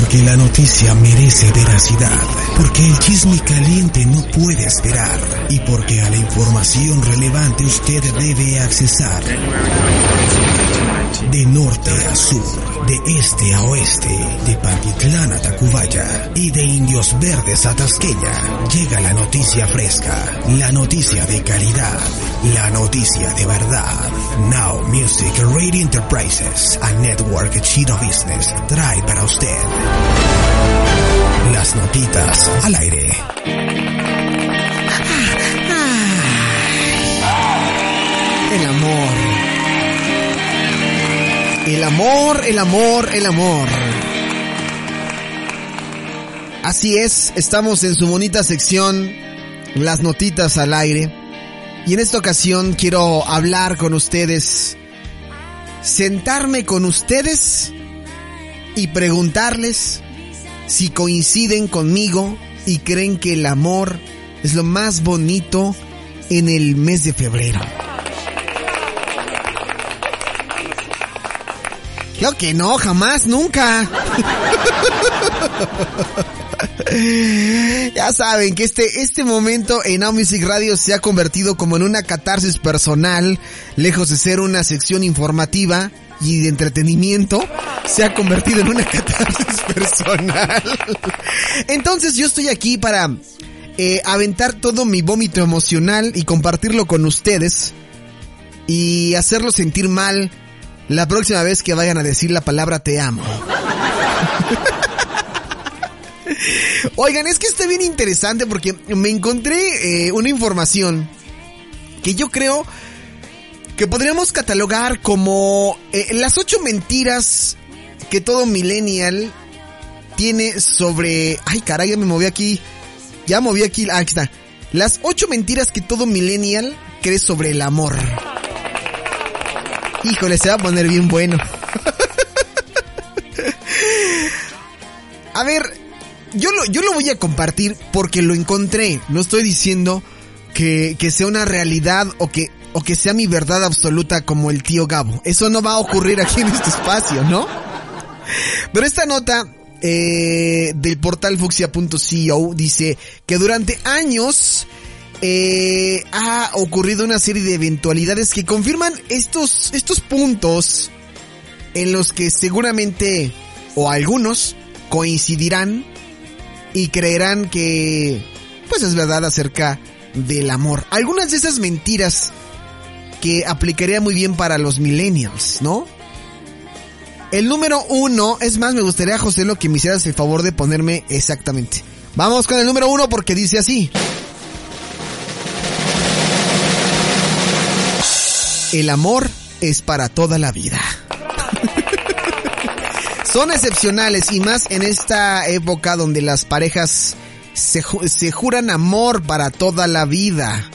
Porque la noticia merece veracidad. Porque el chisme caliente no puede esperar. Y porque a la información relevante usted debe accesar. De norte a sur, de este a oeste, de Pantitlán a Tacubaya y de Indios Verdes a Tasqueña, llega la noticia fresca, la noticia de calidad, la noticia de verdad. Now Music Radio Enterprises, a network chino business, trae para usted las notitas al aire. El amor, el amor, el amor. Así es, estamos en su bonita sección, las notitas al aire. Y en esta ocasión quiero hablar con ustedes, sentarme con ustedes y preguntarles si coinciden conmigo y creen que el amor es lo más bonito en el mes de febrero. Creo que no, jamás, nunca. ya saben que este, este momento en Now Radio se ha convertido como en una catarsis personal, lejos de ser una sección informativa y de entretenimiento, se ha convertido en una catarsis personal. Entonces yo estoy aquí para eh, aventar todo mi vómito emocional y compartirlo con ustedes y hacerlo sentir mal la próxima vez que vayan a decir la palabra te amo. Oigan, es que está bien interesante porque me encontré eh, una información que yo creo que podríamos catalogar como eh, las ocho mentiras que todo millennial tiene sobre... Ay, caray, ya me moví aquí. Ya moví aquí. Ah, aquí está. Las ocho mentiras que todo millennial cree sobre el amor. Híjole, se va a poner bien bueno. a ver, yo lo, yo lo voy a compartir porque lo encontré. No estoy diciendo que, que sea una realidad o que, o que sea mi verdad absoluta como el tío Gabo. Eso no va a ocurrir aquí en este espacio, ¿no? Pero esta nota eh, del portal fuxia.co dice que durante años eh, ha ocurrido una serie de eventualidades que confirman estos, estos puntos en los que seguramente o algunos coincidirán y creerán que pues es verdad acerca del amor. Algunas de esas mentiras que aplicaría muy bien para los millennials, ¿no? El número uno, es más, me gustaría, José, lo que me hicieras el favor de ponerme exactamente. Vamos con el número uno porque dice así. El amor es para toda la vida. Son excepcionales y más en esta época donde las parejas se, se, juran amor para toda la vida.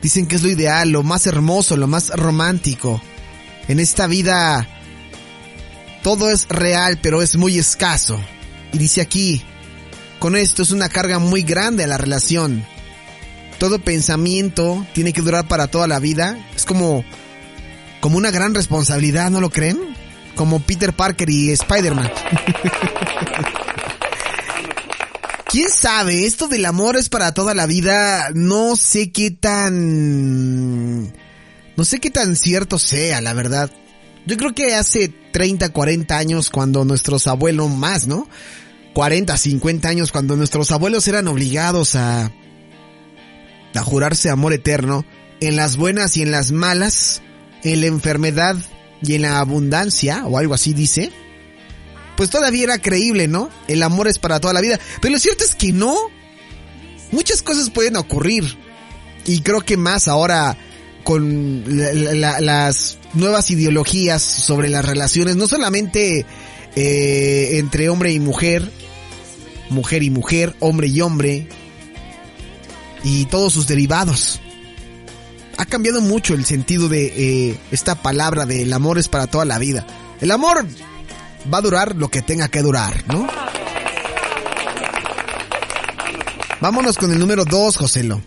Dicen que es lo ideal, lo más hermoso, lo más romántico. En esta vida todo es real, pero es muy escaso. Y dice aquí, con esto es una carga muy grande a la relación. Todo pensamiento tiene que durar para toda la vida. Es como, como una gran responsabilidad, ¿no lo creen? Como Peter Parker y Spider-Man. ¿Quién sabe? Esto del amor es para toda la vida. No sé qué tan... No sé qué tan cierto sea, la verdad. Yo creo que hace 30, 40 años cuando nuestros abuelos más, ¿no? 40, 50 años cuando nuestros abuelos eran obligados a a jurarse amor eterno en las buenas y en las malas, en la enfermedad y en la abundancia o algo así dice. Pues todavía era creíble, ¿no? El amor es para toda la vida, pero lo cierto es que no. Muchas cosas pueden ocurrir y creo que más ahora con la, la, las nuevas ideologías sobre las relaciones, no solamente eh, entre hombre y mujer, mujer y mujer, hombre y hombre, y todos sus derivados. Ha cambiado mucho el sentido de eh, esta palabra de el amor es para toda la vida. El amor va a durar lo que tenga que durar, ¿no? Vámonos con el número 2, Joselo.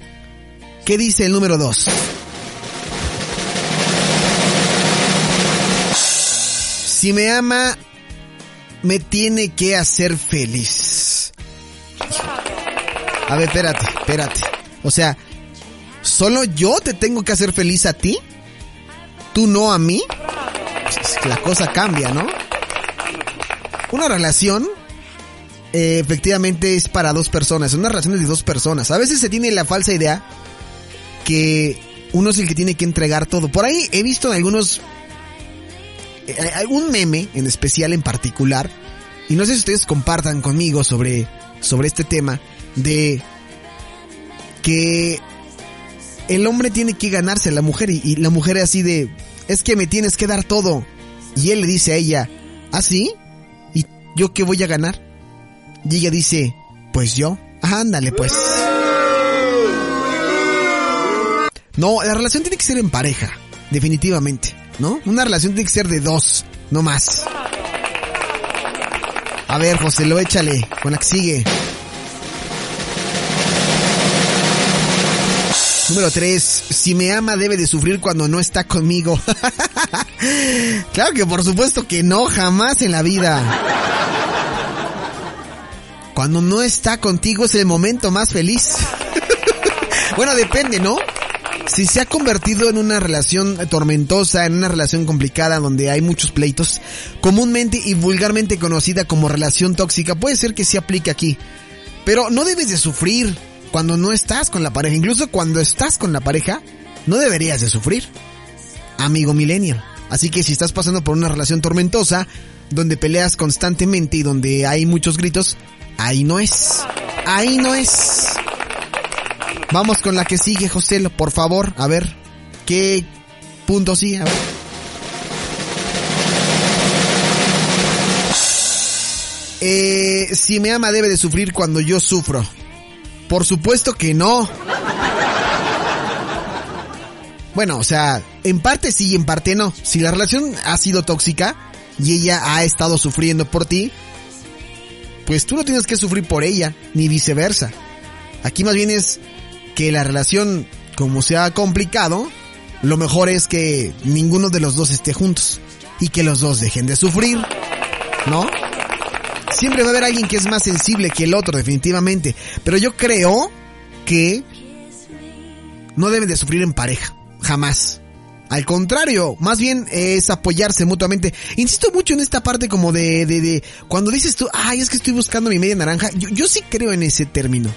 ¿Qué dice el número 2? Si me ama, me tiene que hacer feliz? A ver, espérate, espérate. O sea, ¿solo yo te tengo que hacer feliz a ti? ¿Tú no a mí? La cosa cambia, ¿no? Una relación eh, efectivamente es para dos personas, una relación de dos personas. A veces se tiene la falsa idea que uno es el que tiene que entregar todo. Por ahí he visto algunos eh, algún meme en especial en particular y no sé si ustedes compartan conmigo sobre sobre este tema de que el hombre tiene que ganarse a la mujer y, la mujer es así de, es que me tienes que dar todo. Y él le dice a ella, ¿ah, sí? ¿Y yo qué voy a ganar? Y ella dice, pues yo, ándale pues. No, la relación tiene que ser en pareja, definitivamente, ¿no? Una relación tiene que ser de dos, no más. A ver, José, lo échale, con la que sigue. Número 3. Si me ama debe de sufrir cuando no está conmigo. claro que por supuesto que no, jamás en la vida. Cuando no está contigo es el momento más feliz. bueno, depende, ¿no? Si se ha convertido en una relación tormentosa, en una relación complicada donde hay muchos pleitos, comúnmente y vulgarmente conocida como relación tóxica, puede ser que se aplique aquí. Pero no debes de sufrir cuando no estás con la pareja. Incluso cuando estás con la pareja, no deberías de sufrir. Amigo millennial. Así que si estás pasando por una relación tormentosa, donde peleas constantemente y donde hay muchos gritos, ahí no es. Ahí no es. Vamos con la que sigue, José, por favor. A ver, ¿qué punto ver. Eh, si me ama debe de sufrir cuando yo sufro. Por supuesto que no. Bueno, o sea, en parte sí y en parte no. Si la relación ha sido tóxica y ella ha estado sufriendo por ti, pues tú no tienes que sufrir por ella, ni viceversa. Aquí más bien es que la relación, como se ha complicado, lo mejor es que ninguno de los dos esté juntos y que los dos dejen de sufrir, ¿no? Siempre va a haber alguien que es más sensible que el otro, definitivamente. Pero yo creo que no deben de sufrir en pareja. Jamás. Al contrario, más bien es apoyarse mutuamente. Insisto mucho en esta parte como de, de, de cuando dices tú, ay, es que estoy buscando mi media naranja. Yo, yo sí creo en ese término.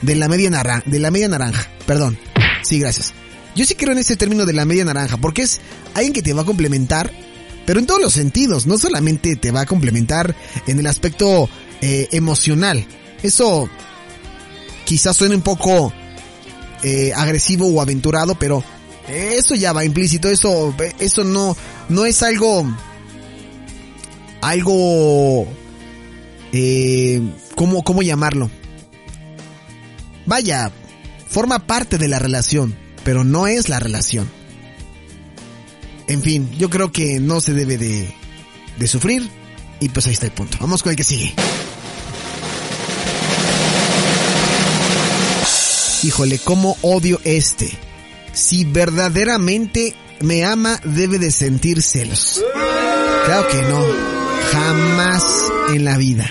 De la media naranja, de la media naranja. Perdón. Sí, gracias. Yo sí creo en ese término de la media naranja, porque es alguien que te va a complementar pero en todos los sentidos, no solamente te va a complementar en el aspecto eh, emocional. Eso quizás suene un poco eh, agresivo o aventurado, pero eso ya va implícito, eso, eso no, no es algo, algo, eh, ¿cómo, cómo llamarlo? Vaya, forma parte de la relación, pero no es la relación. En fin, yo creo que no se debe de, de sufrir. Y pues ahí está el punto. Vamos con el que sigue. Híjole, cómo odio este. Si verdaderamente me ama, debe de sentir celos. Claro que no. Jamás en la vida.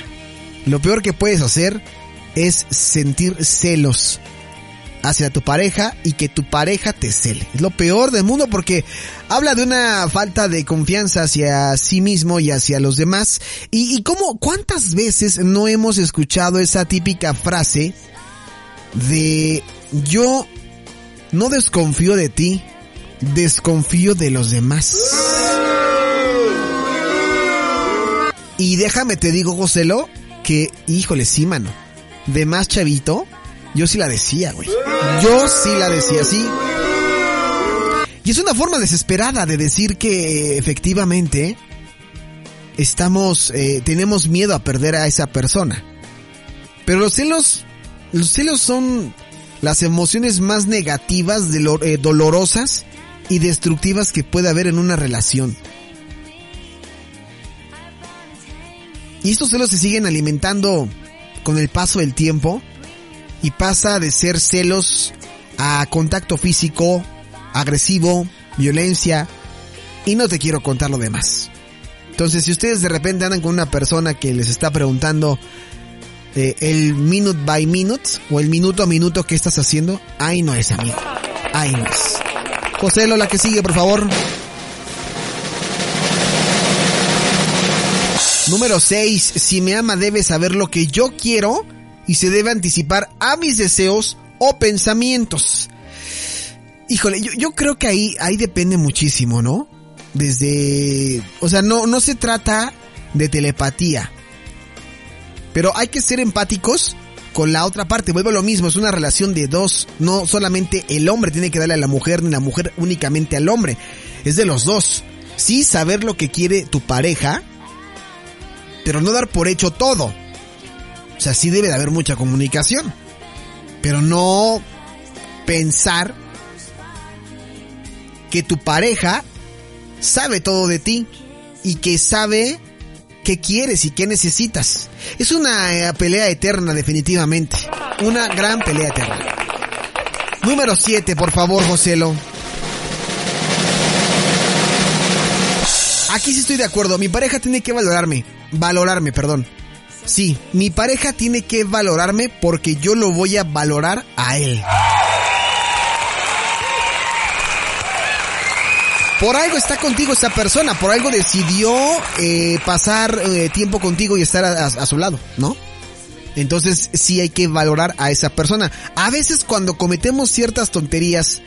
Lo peor que puedes hacer es sentir celos hacia tu pareja y que tu pareja te cele. Es lo peor del mundo porque habla de una falta de confianza hacia sí mismo y hacia los demás. Y, y cómo, cuántas veces no hemos escuchado esa típica frase de yo no desconfío de ti, desconfío de los demás. Y déjame te digo, Joselo, que, híjole, sí, mano. De más chavito, yo sí la decía, güey. Yo sí la decía, sí. Y es una forma desesperada de decir que efectivamente estamos, eh, tenemos miedo a perder a esa persona. Pero los celos, los celos son las emociones más negativas, eh, dolorosas y destructivas que puede haber en una relación. Y estos celos se siguen alimentando con el paso del tiempo y pasa de ser celos a contacto físico, agresivo, violencia y no te quiero contar lo demás. Entonces, si ustedes de repente andan con una persona que les está preguntando eh, el minute by minute o el minuto a minuto que estás haciendo, ahí no es, amigo. Ahí no es. José, la que sigue, por favor. Número 6. Si me ama debe saber lo que yo quiero y se debe anticipar a mis deseos o pensamientos. Híjole, yo, creo que ahí, ahí depende muchísimo, ¿no? Desde... O sea, no, no se trata de telepatía. Pero hay que ser empáticos con la otra parte. Vuelvo a lo mismo, es una relación de dos. No solamente el hombre tiene que darle a la mujer, ni la mujer únicamente al hombre. Es de los dos. Sí saber lo que quiere tu pareja, pero no dar por hecho todo. O sea, sí debe de haber mucha comunicación. Pero no pensar que tu pareja sabe todo de ti y que sabe qué quieres y qué necesitas. Es una eh, pelea eterna definitivamente. Una gran pelea eterna. Número 7, por favor, Joselo. Aquí sí estoy de acuerdo. Mi pareja tiene que valorarme. Valorarme, perdón. Sí, mi pareja tiene que valorarme porque yo lo voy a valorar a él. Por algo está contigo esa persona, por algo decidió eh, pasar eh, tiempo contigo y estar a, a, su lado, ¿no? Entonces sí hay que valorar a esa persona. A veces cuando cometemos ciertas tonterías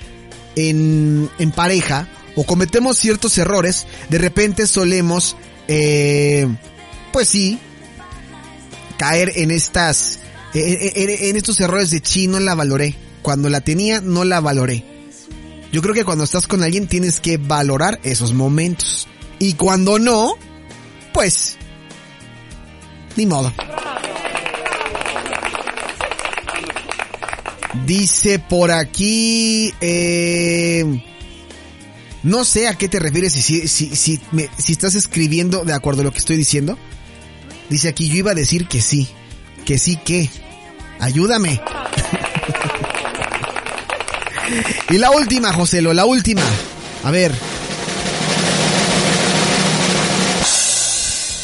en, en pareja o cometemos ciertos errores, de repente solemos, eh, pues sí, caer en estas, en, en, en estos errores de chi, no la valoré. Cuando la tenía, no la valoré. Yo creo que cuando estás con alguien tienes que valorar esos momentos. Y cuando no, pues, ni modo. Dice por aquí, eh, no sé a qué te refieres si, si, si, si, me, si estás escribiendo de acuerdo a lo que estoy diciendo. Dice aquí, yo iba a decir que sí. Que sí que. Ayúdame. Y la última, Joselo, la última. A ver.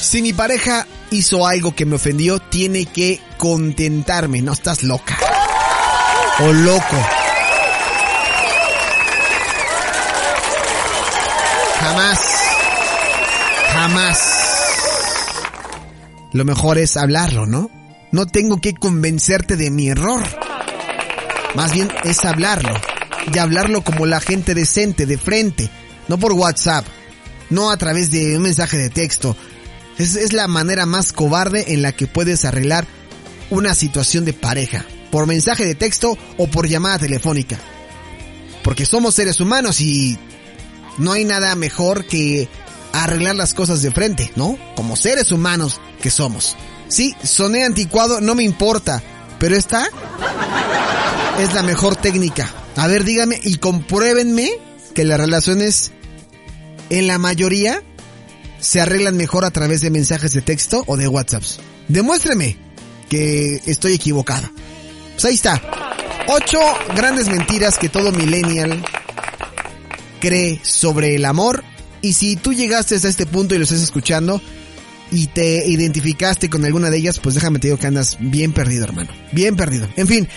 Si mi pareja hizo algo que me ofendió, tiene que contentarme. No estás loca. O loco. Jamás. Jamás. Lo mejor es hablarlo, ¿no? No tengo que convencerte de mi error. Más bien es hablarlo. Y hablarlo como la gente decente, de frente. No por WhatsApp. No a través de un mensaje de texto. Es, es la manera más cobarde en la que puedes arreglar una situación de pareja. Por mensaje de texto o por llamada telefónica. Porque somos seres humanos y no hay nada mejor que arreglar las cosas de frente, ¿no? Como seres humanos que somos. Sí, soné anticuado, no me importa. Pero esta es la mejor técnica. A ver, dígame y compruébenme que las relaciones en la mayoría se arreglan mejor a través de mensajes de texto o de WhatsApps. Demuéstreme que estoy equivocada. Pues ahí está. Ocho grandes mentiras que todo millennial cree sobre el amor. Y si tú llegaste a este punto y lo estás escuchando y te identificaste con alguna de ellas, pues déjame te digo que andas bien perdido, hermano. Bien perdido. En fin,